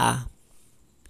Ah.